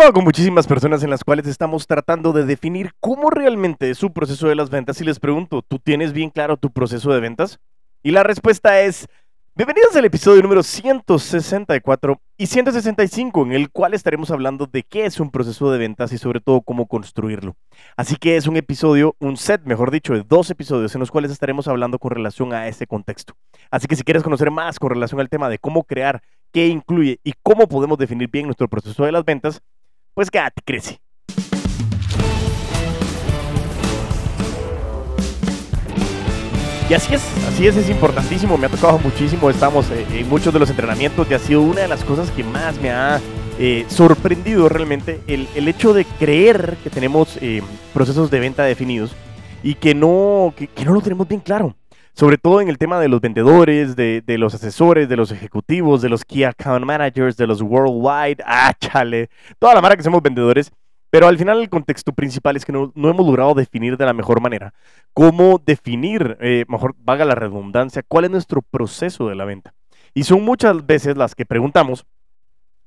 con muchísimas personas en las cuales estamos tratando de definir cómo realmente es su proceso de las ventas y les pregunto, ¿tú tienes bien claro tu proceso de ventas? Y la respuesta es, bienvenidos al episodio número 164 y 165, en el cual estaremos hablando de qué es un proceso de ventas y sobre todo cómo construirlo. Así que es un episodio, un set, mejor dicho, de dos episodios en los cuales estaremos hablando con relación a ese contexto. Así que si quieres conocer más con relación al tema de cómo crear, qué incluye y cómo podemos definir bien nuestro proceso de las ventas, pues quédate, crece. Y así es, así es, es importantísimo, me ha tocado muchísimo, estamos eh, en muchos de los entrenamientos y ha sido una de las cosas que más me ha eh, sorprendido realmente el, hecho de creer que tenemos eh, procesos de venta definidos y que no, que, no lo tenemos bien claro. Sobre todo en el tema de los vendedores, de, los asesores, de los ejecutivos, de los key account managers, de los worldwide, ah, toda la marca que somos vendedores. Pero al final el contexto principal es que no, hemos logrado definir de la mejor manera cómo definir, eh, mejor vaga la redundancia, cuál es nuestro proceso de la venta. Y son muchas veces las que preguntamos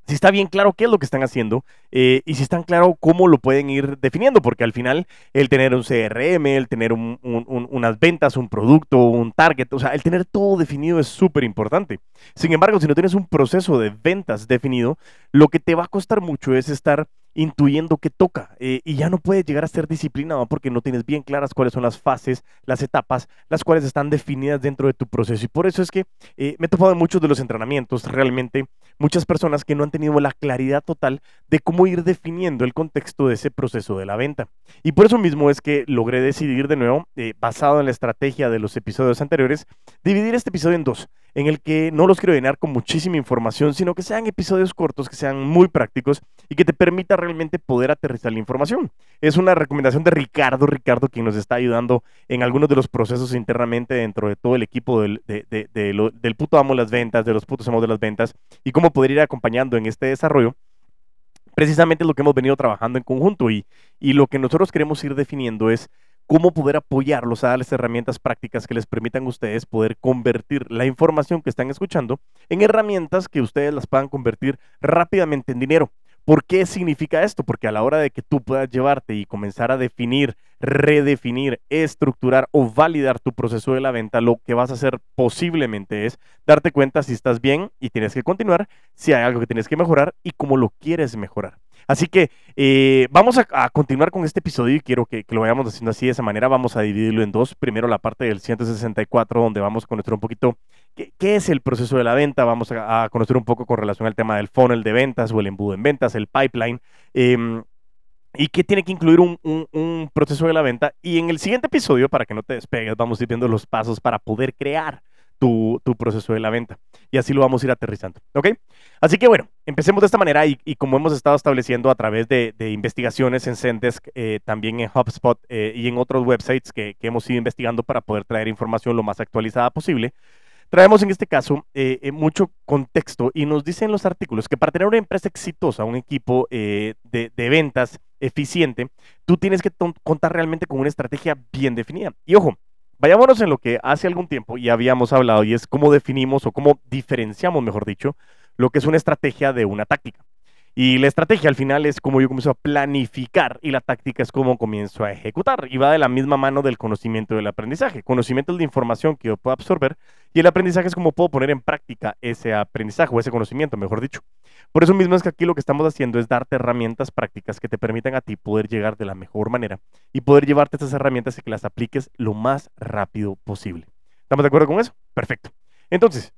si está bien claro qué es lo que están haciendo eh, y si están claro cómo lo pueden ir definiendo, porque al final el tener un CRM, el tener unas ventas, un producto, un target, o sea, el tener todo definido es súper importante. Sin embargo, si no tienes un proceso de ventas definido, lo que te va a costar mucho es estar intuyendo qué toca eh, y ya no puedes llegar a ser disciplinado porque no tienes bien claras cuáles son las fases, las etapas, las cuales están definidas dentro de tu proceso. Y por eso es que eh, me he topado en muchos de los entrenamientos realmente muchas personas que no han tenido la claridad total de cómo ir definiendo el contexto de ese proceso de la venta. Y por eso mismo es que logré decidir de nuevo, eh, basado en la estrategia de los episodios anteriores, dividir este episodio en dos en el que no los quiero llenar con muchísima información, sino que sean episodios cortos, que sean muy prácticos y que te permita realmente poder aterrizar la información. Es una recomendación de Ricardo, Ricardo, quien nos está ayudando en algunos de los procesos internamente dentro de todo el equipo del, del puto amo de las ventas, de los putos amos de las ventas y cómo poder ir acompañando en este desarrollo precisamente lo que hemos venido trabajando en conjunto y, y, lo que nosotros queremos ir definiendo es cómo poder apoyarlos a darles herramientas prácticas que les permitan a ustedes poder convertir la información que están escuchando en herramientas que ustedes las puedan convertir rápidamente en dinero. ¿Por qué significa esto? Porque a la hora de que tú puedas llevarte y comenzar a definir, redefinir, estructurar o validar tu proceso de la venta, lo que vas a hacer posiblemente es darte cuenta si estás bien y tienes que continuar, si hay algo que tienes que mejorar y cómo lo quieres mejorar. Así que eh, vamos a, continuar con este episodio y quiero que, lo vayamos haciendo así de esa manera. Vamos a dividirlo en dos. Primero la parte del 164, donde vamos a conocer un poquito qué, es el proceso de la venta. Vamos a, conocer un poco con relación al tema del funnel de ventas o el embudo en ventas, el pipeline. Em, y qué tiene que incluir un, proceso de la venta. Y en el siguiente episodio, para que no te despegues, vamos a ir viendo los pasos para poder crear tu, proceso de la venta. Y así lo vamos a ir aterrizando. ¿Ok? Así que bueno, empecemos de esta manera y, como hemos estado estableciendo a través de, investigaciones en Zendesk, eh, también en HubSpot eh, y en otros websites que, hemos ido investigando para poder traer información lo más actualizada posible, traemos en este caso eh, mucho contexto y nos dicen los artículos que para tener una empresa exitosa, un equipo de, ventas eficiente, tú tienes que contar realmente con una estrategia bien definida. Y ojo, Vayámonos en lo que hace algún tiempo ya habíamos hablado y es cómo definimos o cómo diferenciamos, mejor dicho, lo que es una estrategia de una táctica. Y la estrategia al final es como yo comienzo a planificar y la táctica es como comienzo a ejecutar. Y va de la misma mano del conocimiento del aprendizaje. Conocimiento es la información que yo puedo absorber y el aprendizaje es como puedo poner en práctica ese aprendizaje o ese conocimiento, mejor dicho. Por eso mismo es que aquí lo que estamos haciendo es darte herramientas prácticas que te permitan a ti poder llegar de la mejor manera y poder llevarte estas herramientas y que las apliques lo más rápido posible. ¿Estamos de acuerdo con eso? Perfecto. Entonces,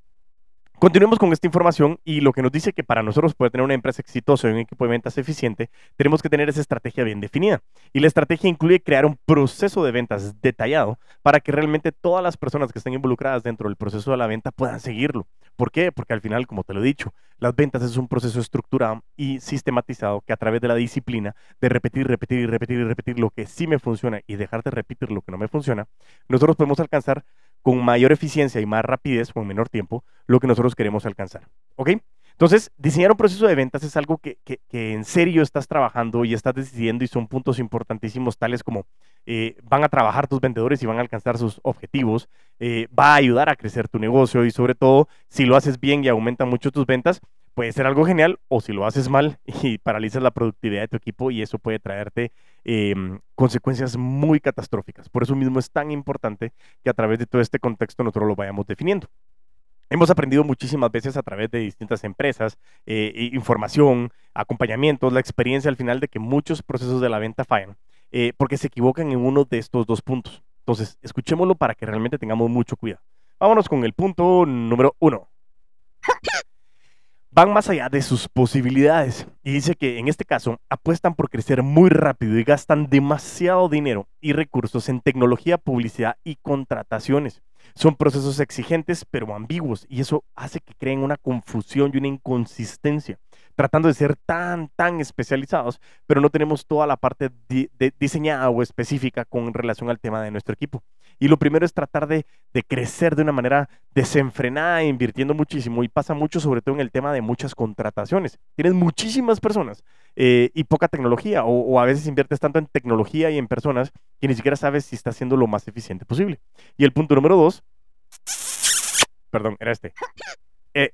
Continuemos con esta información y lo que nos dice que para nosotros poder tener una empresa exitosa y un equipo de ventas eficiente, tenemos que tener esa estrategia bien definida. Y la estrategia incluye crear un proceso de ventas detallado para que realmente todas las personas que estén involucradas dentro del proceso de la venta puedan seguirlo. ¿Por qué? Porque al final, como te lo he dicho, las ventas es un proceso estructurado y sistematizado que a través de la disciplina de repetir, repetir y repetir y repetir lo que sí me funciona y dejar de repetir lo que no me funciona, nosotros podemos alcanzar con mayor eficiencia y más rapidez o en menor tiempo lo que nosotros queremos alcanzar. ¿Ok? Entonces, diseñar un proceso de ventas es algo que, en serio estás trabajando y estás decidiendo y son puntos importantísimos tales como eh, van a trabajar tus vendedores y van a alcanzar sus objetivos, eh, va a ayudar a crecer tu negocio y sobre todo, si lo haces bien y aumenta mucho tus ventas, puede ser algo genial o si lo haces mal y paralizas la productividad de tu equipo y eso puede traerte em, consecuencias muy catastróficas. Por eso mismo es tan importante que a través de todo este contexto nosotros lo vayamos definiendo. Hemos aprendido muchísimas veces a través de distintas empresas, eh, información, acompañamientos, la experiencia al final de que muchos procesos de la venta fallan eh, porque se equivocan en uno de estos dos puntos. Entonces, escuchémoslo para que realmente tengamos mucho cuidado. Vámonos con el punto número uno. Van más allá de sus posibilidades y dice que en este caso apuestan por crecer muy rápido y gastan demasiado dinero y recursos en tecnología, publicidad y contrataciones. Son procesos exigentes pero ambiguos y eso hace que creen una confusión y una inconsistencia, tratando de ser tan, tan especializados, pero no tenemos toda la parte diseñada o específica con relación al tema de nuestro equipo. Y lo primero es tratar de, crecer de una manera desenfrenada, invirtiendo muchísimo. Y pasa mucho, sobre todo en el tema de muchas contrataciones. Tienes muchísimas personas eh, y poca tecnología, o, a veces inviertes tanto en tecnología y en personas que ni siquiera sabes si estás siendo lo más eficiente posible. Y el punto número dos, perdón, era este. Eh,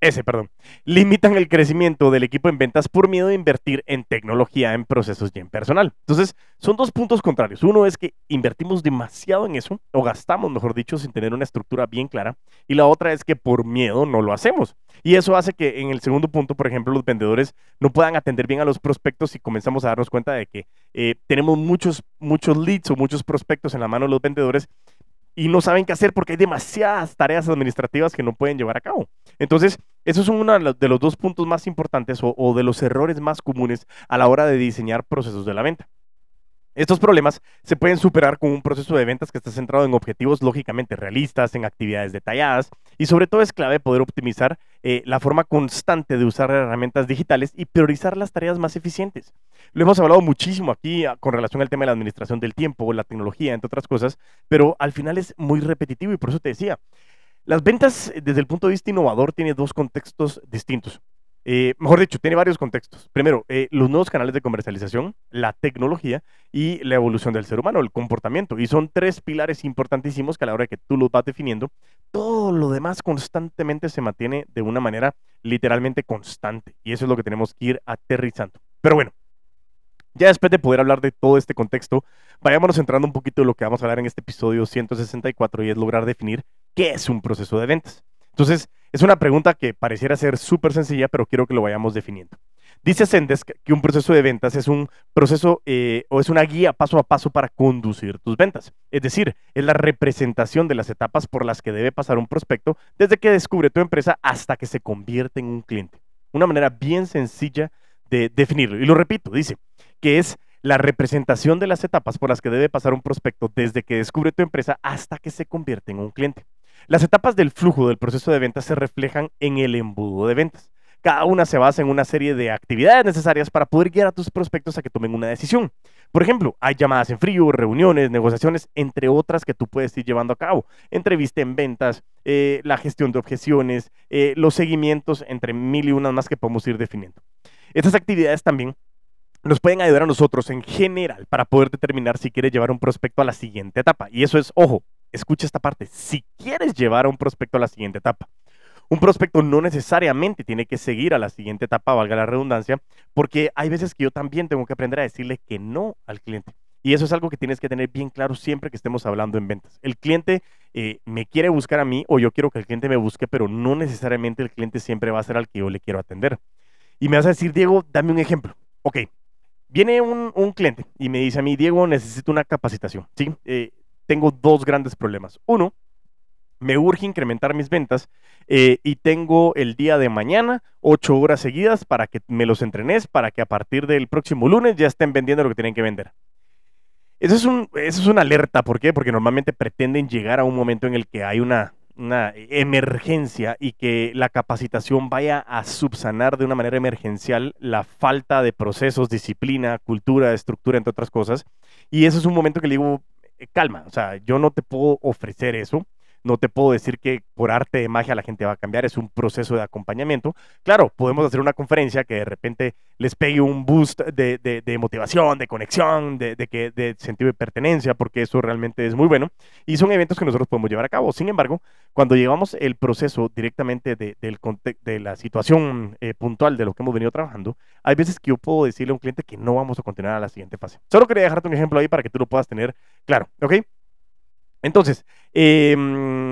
ese, perdón, limitan el crecimiento del equipo en ventas por miedo de invertir en tecnología, en procesos y en personal. Entonces, son dos puntos contrarios. Uno es que invertimos demasiado en eso, o gastamos, mejor dicho, sin tener una estructura bien clara. Y la otra es que por miedo no lo hacemos. Y eso hace que en el segundo punto, por ejemplo, los vendedores no puedan atender bien a los prospectos y comenzamos a darnos cuenta de que eh, tenemos muchos, muchos leads o muchos prospectos en la mano de los vendedores, y no saben qué hacer porque hay demasiadas tareas administrativas que no pueden llevar a cabo. Entonces, eso es uno de los dos puntos más importantes o, de los errores más comunes a la hora de diseñar procesos de la venta. Estos problemas se pueden superar con un proceso de ventas que está centrado en objetivos lógicamente realistas, en actividades detalladas y sobre todo es clave poder optimizar eh, la forma constante de usar herramientas digitales y priorizar las tareas más eficientes. Lo hemos hablado muchísimo aquí ah, con relación al tema de la administración del tiempo, la tecnología, entre otras cosas, pero al final es muy repetitivo y por eso te decía, las ventas desde el punto de vista innovador tiene dos contextos distintos. Eh, mejor dicho, tiene varios contextos. Primero, eh, los nuevos canales de comercialización, la tecnología y la evolución del ser humano, el comportamiento. Y son tres pilares importantísimos que a la hora que tú los vas definiendo, todo lo demás constantemente se mantiene de una manera literalmente constante. Y eso es lo que tenemos que ir aterrizando. Pero bueno, ya después de poder hablar de todo este contexto, vayámonos entrando un poquito de lo que vamos a hablar en este episodio 164 y es lograr definir qué es un proceso de ventas. Entonces, es una pregunta que pareciera ser súper sencilla, pero quiero que lo vayamos definiendo. Dice Sendes que un proceso de ventas es un proceso eh, o es una guía paso a paso para conducir tus ventas. Es decir, es la representación de las etapas por las que debe pasar un prospecto desde que descubre tu empresa hasta que se convierte en un cliente. Una manera bien sencilla de definirlo. Y lo repito, dice que es la representación de las etapas por las que debe pasar un prospecto desde que descubre tu empresa hasta que se convierte en un cliente. Las etapas del flujo del proceso de ventas se reflejan en el embudo de ventas. Cada una se basa en una serie de actividades necesarias para poder guiar a tus prospectos a que tomen una decisión. Por ejemplo, hay llamadas en frío, reuniones, negociaciones, entre otras que tú puedes ir llevando a cabo. Entrevista en ventas, eh, la gestión de objeciones, eh, los seguimientos, entre mil y unas más que podemos ir definiendo. Estas actividades también nos pueden ayudar a nosotros en general para poder determinar si quieres llevar un prospecto a la siguiente etapa. Y eso es, ojo, escucha esta parte, si quieres llevar a un prospecto a la siguiente etapa. Un prospecto no necesariamente tiene que seguir a la siguiente etapa, valga la redundancia, porque hay veces que yo también tengo que aprender a decirle que no al cliente. Y eso es algo que tienes que tener bien claro siempre que estemos hablando en ventas. El cliente eh, me quiere buscar a mí o yo quiero que el cliente me busque, pero no necesariamente el cliente siempre va a ser al que yo le quiero atender. Y me vas a decir, Diego, dame un ejemplo. Ok, viene un, cliente y me dice a mí, Diego, necesito una capacitación. ¿sí? Eh, tengo dos grandes problemas. Uno, me urge incrementar mis ventas eh, y tengo el día de mañana ocho horas seguidas para que me los entrenes, para que a partir del próximo lunes ya estén vendiendo lo que tienen que vender. Eso es, una alerta, ¿por qué? Porque normalmente pretenden llegar a un momento en el que hay una, una emergencia y que la capacitación vaya a subsanar de una manera emergencial la falta de procesos, disciplina, cultura, estructura, entre otras cosas. Y eso es un momento que le digo, calma, o sea, yo no te puedo ofrecer eso. No te puedo decir que por arte de magia la gente va a cambiar, es un proceso de acompañamiento. Claro, podemos hacer una conferencia que de repente les pegue un boost de, motivación, de conexión, de, que, de sentido de pertenencia, porque eso realmente es muy bueno. Y son eventos que nosotros podemos llevar a cabo. Sin embargo, cuando llevamos el proceso directamente de, de la situación eh, puntual de lo que hemos venido trabajando, hay veces que yo puedo decirle a un cliente que no vamos a continuar a la siguiente fase. Solo quería dejarte un ejemplo ahí para que tú lo puedas tener claro, ¿ok? Entonces, em,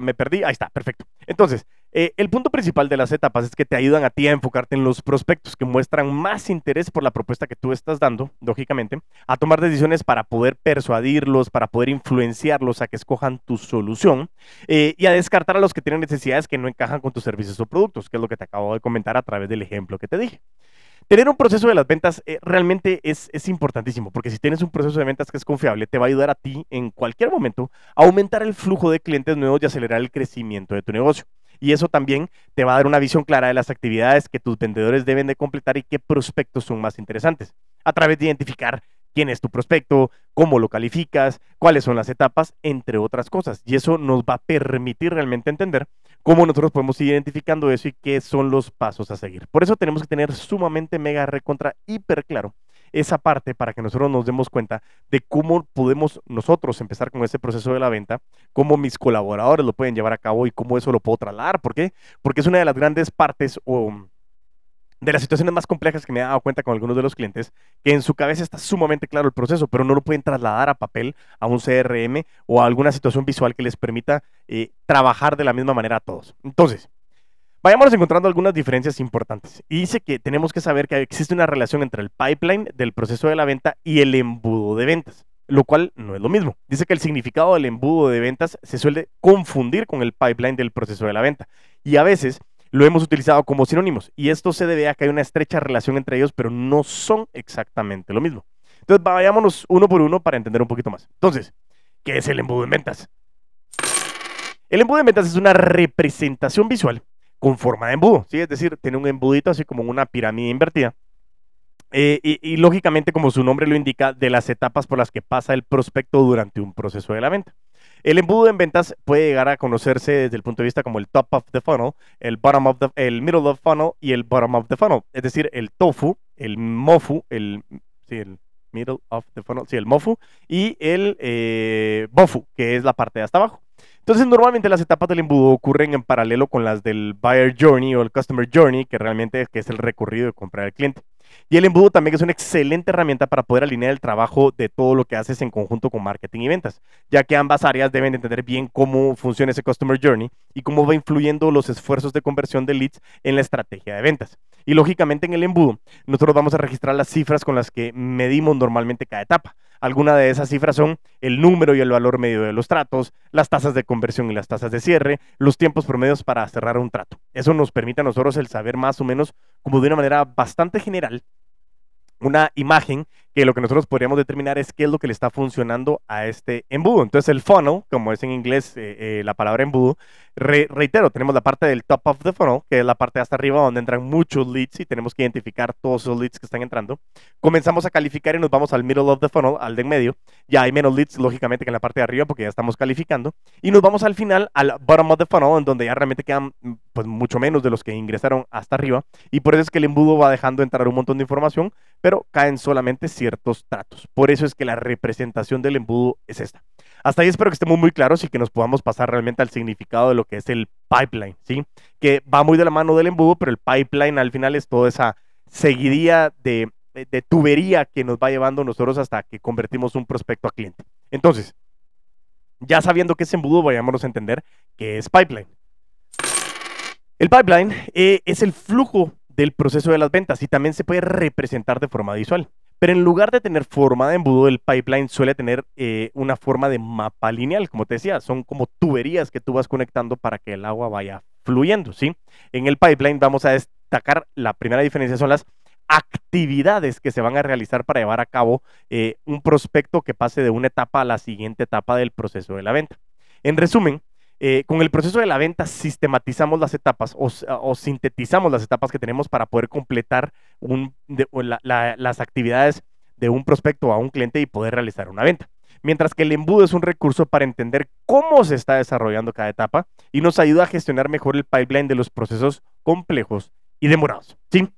me perdí. Ahí está, perfecto. Entonces, eh, el punto principal de las etapas es que te ayudan a ti a enfocarte en los prospectos que muestran más interés por la propuesta que tú estás dando, lógicamente, a tomar decisiones para poder persuadirlos, para poder influenciarlos a que escojan tu solución eh, y a descartar a los que tienen necesidades que no encajan con tus servicios o productos, que es lo que te acabo de comentar a través del ejemplo que te dije. Tener un proceso de las ventas eh, realmente es, es, importantísimo, porque si tienes un proceso de ventas que es confiable, te va a ayudar a ti en cualquier momento a aumentar el flujo de clientes nuevos y acelerar el crecimiento de tu negocio. Y eso también te va a dar una visión clara de las actividades que tus vendedores deben de completar y qué prospectos son más interesantes, a través de identificar quién es tu prospecto, cómo lo calificas, cuáles son las etapas, entre otras cosas. Y eso nos va a permitir realmente entender cómo nosotros podemos ir identificando eso y qué son los pasos a seguir. Por eso tenemos que tener sumamente mega recontra hiper claro esa parte para que nosotros nos demos cuenta de cómo podemos nosotros empezar con ese proceso de la venta, cómo mis colaboradores lo pueden llevar a cabo y cómo eso lo puedo trasladar. ¿Por qué? Porque es una de las grandes partes o de las situaciones más complejas que me he dado cuenta con algunos de los clientes, que en su cabeza está sumamente claro el proceso, pero no lo pueden trasladar a papel, a un CRM o a alguna situación visual que les permita eh, trabajar de la misma manera a todos. Entonces, vayamos encontrando algunas diferencias importantes. Y dice que tenemos que saber que existe una relación entre el pipeline del proceso de la venta y el embudo de ventas lo cual no es lo mismo. Dice que el significado del embudo de ventas se suele confundir con el pipeline del proceso de la venta. Y a veces lo hemos utilizado como sinónimos. Y esto se debe a que hay una estrecha relación entre ellos, pero no son exactamente lo mismo. Entonces, vayámonos uno por uno para entender un poquito más. Entonces, ¿qué es el embudo en ventas? El embudo en ventas es una representación visual con forma de embudo, ¿sí? Es decir, tiene un embudito así como una pirámide invertida. Eh, y, lógicamente, como su nombre lo indica, de las etapas por las que pasa el prospecto durante un proceso de la venta. El embudo en ventas puede llegar a conocerse desde el punto de vista como el top of the funnel, el bottom of the, el middle of the funnel y el bottom of the funnel. Es decir, el tofu, el mofu, el, sí, el middle of the funnel, sí, el mofu y el eh, bofu, que es la parte de hasta abajo. Entonces, normalmente las etapas del embudo ocurren en paralelo con las del buyer journey o el customer journey, que realmente es el recorrido de comprar al cliente. Y el embudo también es una excelente herramienta para poder alinear el trabajo de todo lo que haces en conjunto con marketing y ventas, ya que ambas áreas deben entender bien cómo funciona ese customer journey y cómo va influyendo los esfuerzos de conversión de leads en la estrategia de ventas. Y lógicamente en el embudo, nosotros vamos a registrar las cifras con las que medimos normalmente cada etapa. Algunas de esas cifras son el número y el valor medio de los tratos, las tasas de conversión y las tasas de cierre, los tiempos promedios para cerrar un trato. Eso nos permite a nosotros el saber más o menos como de una manera bastante general una imagen que lo que nosotros podríamos determinar es qué es lo que le está funcionando a este embudo. Entonces el funnel, como es en inglés eh, eh, la palabra embudo, reitero, tenemos la parte del top of the funnel, que es la parte hasta arriba donde entran muchos leads y tenemos que identificar todos esos leads que están entrando. Comenzamos a calificar y nos vamos al middle of the funnel, al de en medio. Ya hay menos leads, lógicamente, que en la parte de arriba porque ya estamos calificando. Y nos vamos al final, al bottom of the funnel, en donde ya realmente quedan pues mucho menos de los que ingresaron hasta arriba. Y por eso es que el embudo va dejando entrar un montón de información, pero caen solamente ciertos tratos. Por eso es que la representación del embudo es esta. Hasta ahí espero que estemos muy claros y que nos podamos pasar realmente al significado de lo que es el pipeline, ¿sí? Que va muy de la mano del embudo, pero el pipeline al final es toda esa seguidilla de, de tubería que nos va llevando nosotros hasta que convertimos un prospecto a cliente. Entonces, ya sabiendo qué es embudo, vayámonos a entender qué es pipeline. El pipeline eh, es el flujo del proceso de las ventas y también se puede representar de forma visual. Pero en lugar de tener forma de embudo, el pipeline suele tener eh, una forma de mapa lineal, como te decía, son como tuberías que tú vas conectando para que el agua vaya fluyendo, ¿sí? En el pipeline vamos a destacar, la primera diferencia son las actividades que se van a realizar para llevar a cabo eh, un prospecto que pase de una etapa a la siguiente etapa del proceso de la venta. En resumen, eh, con el proceso de la venta sistematizamos las etapas o, sintetizamos las etapas que tenemos para poder completar las actividades de un prospecto a un cliente y poder realizar una venta. mientras que el embudo es un recurso para entender cómo se está desarrollando cada etapa y nos ayuda a gestionar mejor el pipeline de los procesos complejos y demorados. ¿sí?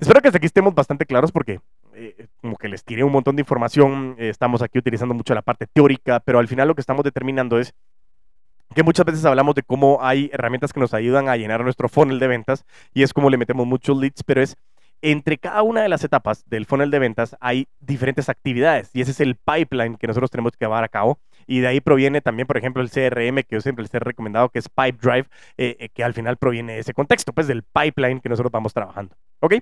Espero que hasta aquí estemos bastante claros porque eh, como que les tiré un montón de información, eh, estamos aquí utilizando mucho la parte teórica, pero al final lo que estamos determinando es que muchas veces hablamos de cómo hay herramientas que nos ayudan a llenar nuestro funnel de ventas y es como le metemos muchos leads, pero es entre cada una de las etapas del funnel de ventas hay diferentes actividades y ese es el pipeline que nosotros tenemos que llevar a cabo y de ahí proviene también, por ejemplo, el CRM que yo siempre les he recomendado que es Pipe Drive, eh, eh, que al final proviene de ese contexto, pues del pipeline que nosotros vamos trabajando. ¿Ok?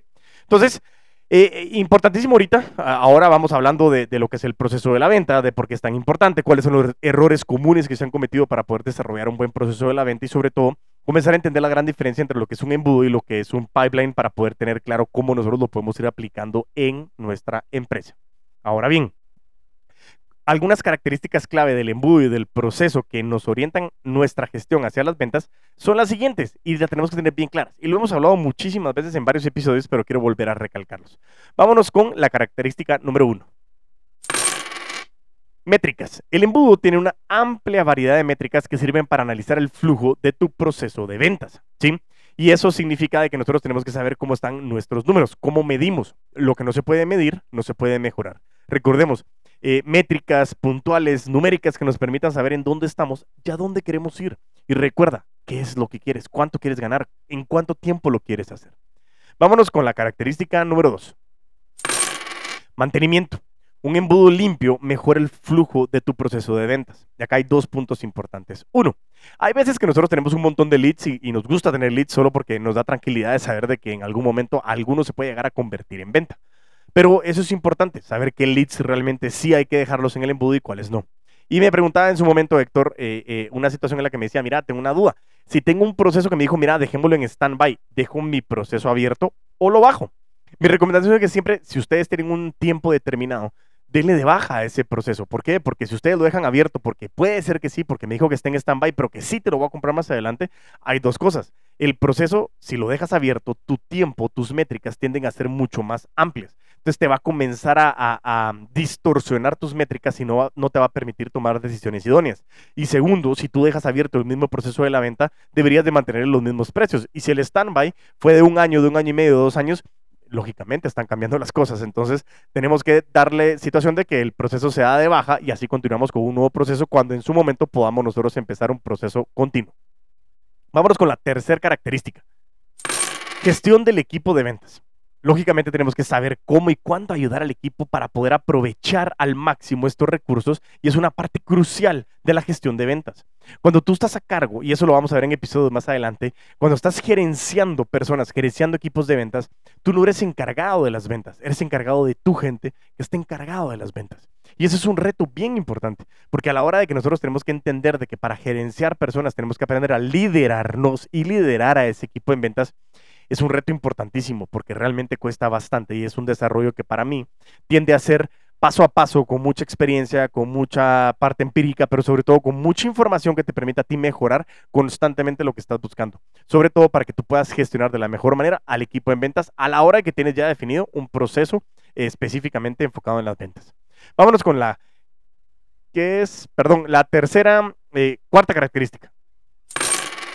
Entonces, eh, importantísimo ahorita, ahora vamos hablando de, lo que es el proceso de la venta, de por qué es tan importante, cuáles son los errores comunes que se han cometido para poder desarrollar un buen proceso de la venta y sobre todo comenzar a entender la gran diferencia entre lo que es un embudo y lo que es un pipeline para poder tener claro cómo nosotros lo podemos ir aplicando en nuestra empresa. Ahora bien, algunas características clave del embudo y del proceso que nos orientan nuestra gestión hacia las ventas son las siguientes y las tenemos que tener bien claras. Y lo hemos hablado muchísimas veces en varios episodios, pero quiero volver a recalcarlos. Vámonos con la característica número uno. Métricas. El embudo tiene una amplia variedad de métricas que sirven para analizar el flujo de tu proceso de ventas, ¿sí? Y eso significa de que nosotros tenemos que saber cómo están nuestros números, cómo medimos. Lo que no se puede medir, no se puede mejorar. Recordemos, eh, métricas puntuales, numéricas que nos permitan saber en dónde estamos y a dónde queremos ir. Y recuerda, ¿qué es lo que quieres? ¿Cuánto quieres ganar? ¿En cuánto tiempo lo quieres hacer? Vámonos con la característica número dos. Mantenimiento. Un embudo limpio mejora el flujo de tu proceso de ventas. Y acá hay dos puntos importantes. Uno, hay veces que nosotros tenemos un montón de leads y, nos gusta tener leads solo porque nos da tranquilidad de saber de que en algún momento alguno se puede llegar a convertir en venta. Pero eso es importante, saber qué leads realmente sí hay que dejarlos en el embudo y cuáles no. Y me preguntaba en su momento, Héctor, eh, eh, una situación en la que me decía, mira, tengo una duda. Si tengo un proceso que me dijo, mira, dejémoslo en stand-by, ¿dejo mi proceso abierto o lo bajo? Mi recomendación es que siempre, si ustedes tienen un tiempo determinado, denle de baja a ese proceso. ¿Por qué? Porque si ustedes lo dejan abierto, porque puede ser que sí, porque me dijo que esté en stand-by, pero que sí te lo voy a comprar más adelante, hay dos cosas. El proceso, si lo dejas abierto, tu tiempo, tus métricas tienden a ser mucho más amplias. Entonces te va a comenzar a, distorsionar tus métricas y no, no te va a permitir tomar decisiones idóneas. Y segundo, si tú dejas abierto el mismo proceso de la venta, deberías de mantener los mismos precios. Y si el stand-by fue de un año, de un año y medio, de dos años, lógicamente están cambiando las cosas. Entonces, tenemos que darle situación de que el proceso se da de baja y así continuamos con un nuevo proceso cuando en su momento podamos nosotros empezar un proceso continuo. Vámonos con la tercera característica. Gestión del equipo de ventas. Lógicamente tenemos que saber cómo y cuándo ayudar al equipo para poder aprovechar al máximo estos recursos y es una parte crucial de la gestión de ventas. Cuando tú estás a cargo, y eso lo vamos a ver en episodios más adelante, cuando estás gerenciando personas, gerenciando equipos de ventas, tú no eres encargado de las ventas, eres encargado de tu gente que está encargado de las ventas. Y ese es un reto bien importante, porque a la hora de que nosotros tenemos que entender de que para gerenciar personas tenemos que aprender a liderarnos y liderar a ese equipo en ventas, es un reto importantísimo porque realmente cuesta bastante y es un desarrollo que para mí tiende a ser paso a paso, con mucha experiencia, con mucha parte empírica, pero sobre todo con mucha información que te permita a ti mejorar constantemente lo que estás buscando. Sobre todo para que tú puedas gestionar de la mejor manera al equipo en ventas a la hora de que tienes ya definido un proceso específicamente enfocado en las ventas. Vámonos con la que es, perdón, la tercera, eh, cuarta característica,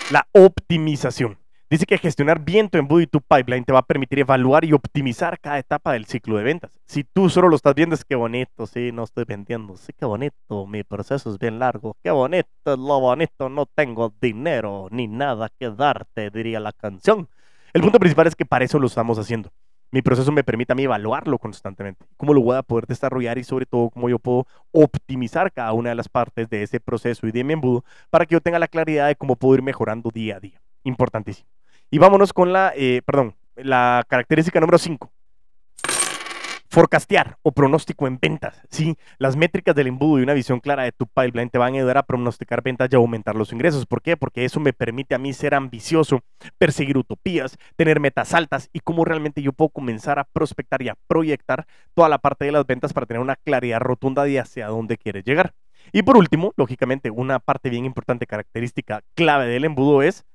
la optimización. Dice que gestionar bien tu embudo y tu pipeline te va a permitir evaluar y optimizar cada etapa del ciclo de ventas. Si tú solo lo estás viendo, es que bonito, sí, no estoy vendiendo, sí, qué bonito, mi proceso es bien largo, qué bonito lo bonito, no tengo dinero ni nada que darte, diría la canción. El punto principal es que para eso lo estamos haciendo. Mi proceso me permite a mí evaluarlo constantemente, cómo lo voy a poder desarrollar y sobre todo cómo yo puedo optimizar cada una de las partes de ese proceso y de mi embudo para que yo tenga la claridad de cómo puedo ir mejorando día a día. Importantísimo. Y vámonos con la, eh, perdón, la característica número 5. Forecastear o pronóstico en ventas. Sí, las métricas del embudo y una visión clara de tu pipeline te van a ayudar a pronosticar ventas y aumentar los ingresos. ¿Por qué? Porque eso me permite a mí ser ambicioso, perseguir utopías, tener metas altas y cómo realmente yo puedo comenzar a prospectar y a proyectar toda la parte de las ventas para tener una claridad rotunda de hacia dónde quieres llegar. Y por último, lógicamente, una parte bien importante, característica clave del embudo es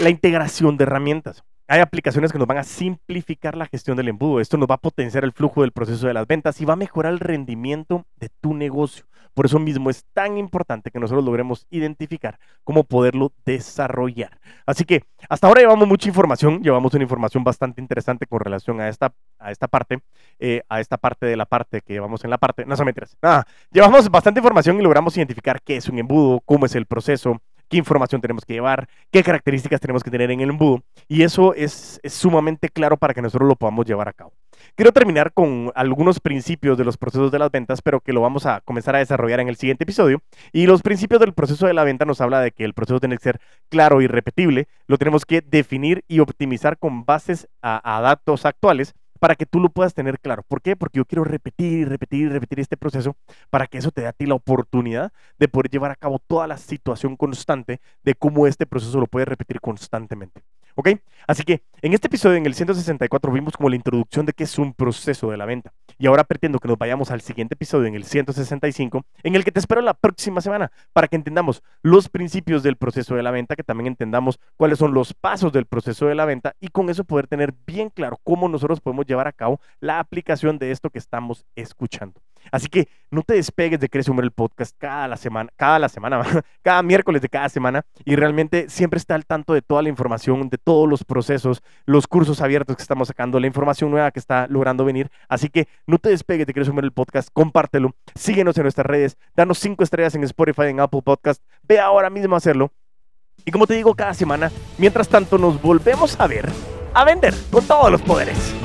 la integración de herramientas. hay aplicaciones que nos van a simplificar la gestión del embudo. Esto nos va a potenciar el flujo del proceso de las ventas y va a mejorar el rendimiento de tu negocio. Por eso mismo es tan importante que nosotros logremos identificar cómo poderlo desarrollar. Así que hasta ahora llevamos mucha información, llevamos una información bastante interesante con relación a esta, a esta parte, eh, a esta parte de la parte que llevamos en la parte, no se me nada, llevamos bastante información y logramos identificar qué es un embudo, cómo es el proceso, qué información tenemos que llevar, qué características tenemos que tener en el embudo. Y eso es, sumamente claro para que nosotros lo podamos llevar a cabo. Quiero terminar con algunos principios de los procesos de las ventas, pero que lo vamos a comenzar a desarrollar en el siguiente episodio. Y los principios del proceso de la venta nos habla de que el proceso tiene que ser claro y repetible. Lo tenemos que definir y optimizar con bases a datos actuales para que tú lo puedas tener claro. ¿Por qué? Porque yo quiero repetir y repetir y repetir este proceso para que eso te dé a ti la oportunidad de poder llevar a cabo toda la situación constante de cómo este proceso lo puedes repetir constantemente. ¿Ok? Así que en este episodio, en el 164, vimos como la introducción de qué es un proceso de la venta. Y ahora pretendo que nos vayamos al siguiente episodio, en el 165, en el que te espero la próxima semana para que entendamos los principios del proceso de la venta, que también entendamos cuáles son los pasos del proceso de la venta y con eso poder tener bien claro cómo nosotros podemos llevar a cabo la aplicación de esto que estamos escuchando. Así que no te despegues de Crece el podcast cada la semana, cada la semana, cada miércoles de cada semana y realmente siempre está al tanto de toda la información, de todos los procesos, los cursos abiertos que estamos sacando, la información nueva que está logrando venir. Así que no te despegues de Crece el podcast, compártelo, síguenos en nuestras redes, danos cinco estrellas en Spotify, en Apple Podcast, ve ahora mismo a hacerlo. Y como te digo cada semana, mientras tanto nos volvemos a ver, a vender con todos los poderes.